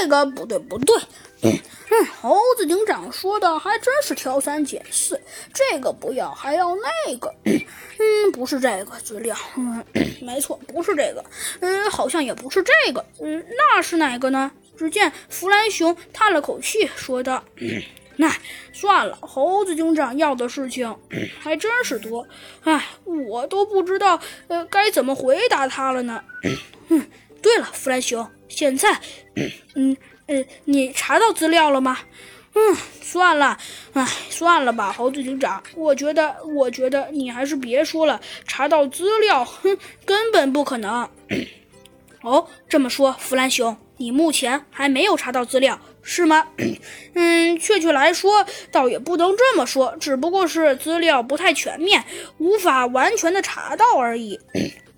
这个不对，不对。嗯，猴子警长说的还真是挑三拣四，这个不要，还要那个。嗯，不是这个资料。嗯，没错，不是这个。嗯，好像也不是这个。嗯，那是哪个呢？只见弗兰熊叹了口气，说道：“那算了，猴子警长要的事情还真是多。哎，我都不知道呃该怎么回答他了呢。嗯，对了，弗兰熊，现在，嗯呃，你查到资料了吗？嗯，算了，哎，算了吧，猴子警长，我觉得，我觉得你还是别说了，查到资料，哼，根本不可能。哦，这么说，弗兰熊。”你目前还没有查到资料，是吗？嗯，确切来说，倒也不能这么说，只不过是资料不太全面，无法完全的查到而已。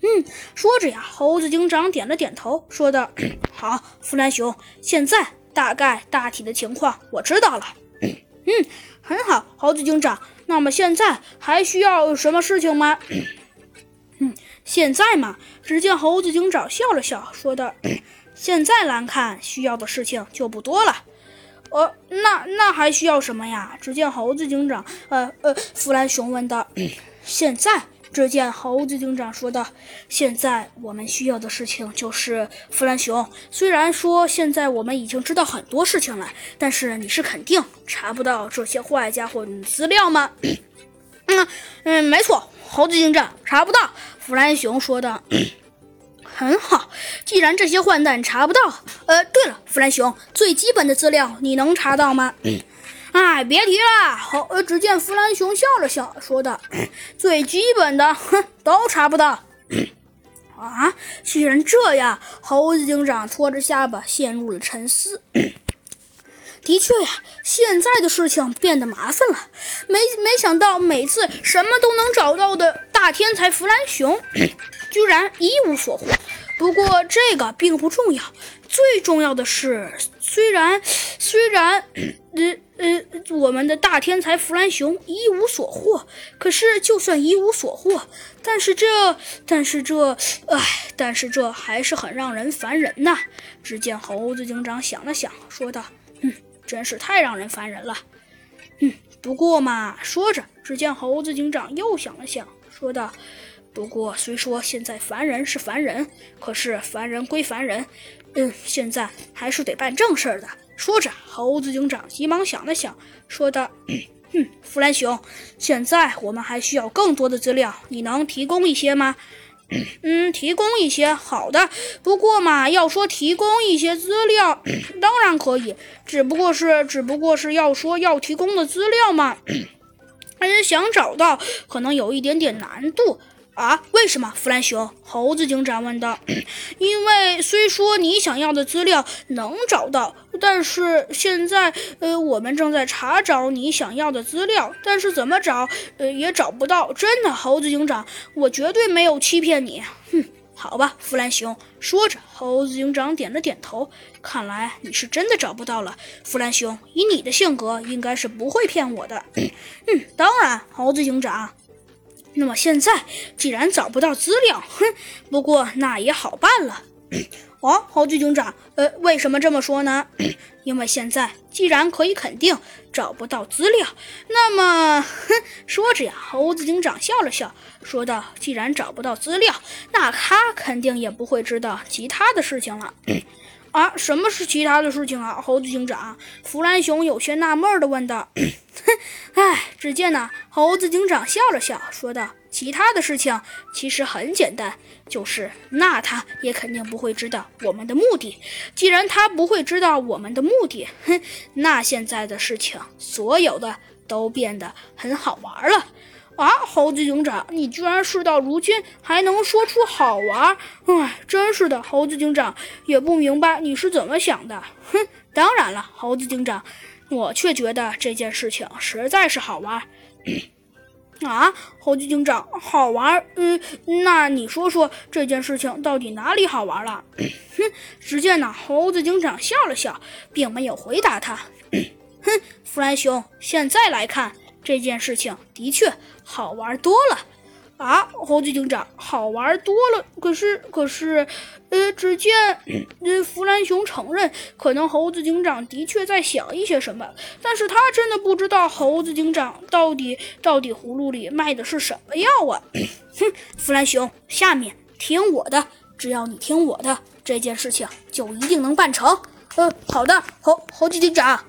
嗯，说着呀，猴子警长点了点头，说道：“ 好，弗兰熊，现在大概大体的情况我知道了。嗯，很好，猴子警长。那么现在还需要什么事情吗？嗯，现在嘛，只见猴子警长笑了笑，说道。现在来看，需要的事情就不多了。呃，那那还需要什么呀？只见猴子警长，呃呃，弗兰熊问道。现在，只见猴子警长说道：“现在我们需要的事情就是弗兰熊。虽然说现在我们已经知道很多事情了，但是你是肯定查不到这些坏家伙的资料吗？” 嗯嗯，没错，猴子警长查不到。弗兰熊说道。很好，既然这些坏蛋查不到，呃，对了，弗兰熊，最基本的资料你能查到吗？哎，别提了。好，呃，只见弗兰熊笑了笑，说道：“最基本的，哼，都查不到。”啊，既然这样，猴子警长托着下巴陷入了沉思。的确呀，现在的事情变得麻烦了。没没想到，每次什么都能找到的大天才弗兰熊，居然一无所获。不过这个并不重要，最重要的是，虽然虽然，呃，我们的大天才弗兰熊一无所获，可是就算一无所获，但是这，但是这，唉，但是这还是很让人烦人呐。只见猴子警长想了想，说道：“嗯，真是太让人烦人了。嗯，不过嘛，说着，只见猴子警长又想了想，说道。”不过，虽说现在凡人是凡人，可是凡人归凡人，嗯，现在还是得办正事儿的。说着，猴子警长急忙想了想，说道：“嗯，弗兰熊，现在我们还需要更多的资料，你能提供一些吗？”“嗯，提供一些，好的。不过嘛，要说提供一些资料，当然可以，只不过是，只不过是要说要提供的资料嘛，嗯，想找到可能有一点点难度。”啊，为什么？弗兰熊，猴子警长问道。因为虽说你想要的资料能找到，但是现在，呃，我们正在查找你想要的资料，但是怎么找，呃，也找不到。真的，猴子警长，我绝对没有欺骗你。哼，好吧，弗兰熊。说着，猴子警长点了点头。看来你是真的找不到了，弗兰熊。以你的性格，应该是不会骗我的。嗯，当然，猴子警长。那么现在既然找不到资料，哼，不过那也好办了。哦，猴子警长，呃，为什么这么说呢？因为现在既然可以肯定找不到资料，那么，哼，说着呀，猴子警长笑了笑，说道：“既然找不到资料，那他肯定也不会知道其他的事情了。”啊，什么是其他的事情啊？猴子警长，弗兰熊有些纳闷的问道。唉，只见呢，猴子警长笑了笑，说道：“其他的事情其实很简单，就是那他也肯定不会知道我们的目的。既然他不会知道我们的目的，哼，那现在的事情所有的都变得很好玩了。”啊，猴子警长，你居然事到如今还能说出好玩？唉，真是的，猴子警长也不明白你是怎么想的。哼，当然了，猴子警长。我却觉得这件事情实在是好玩。啊，猴子警长，好玩？嗯，那你说说这件事情到底哪里好玩了？哼，只见呢，猴子警长笑了笑，并没有回答他。哼，弗兰熊，现在来看，这件事情的确好玩多了。啊，猴子警长，好玩多了。可是，可是，呃，只见，呃，弗兰熊承认，可能猴子警长的确在想一些什么，但是他真的不知道猴子警长到底到底葫芦里卖的是什么药啊！哼，弗兰熊，下面听我的，只要你听我的，这件事情就一定能办成。呃，好的，猴猴子警长。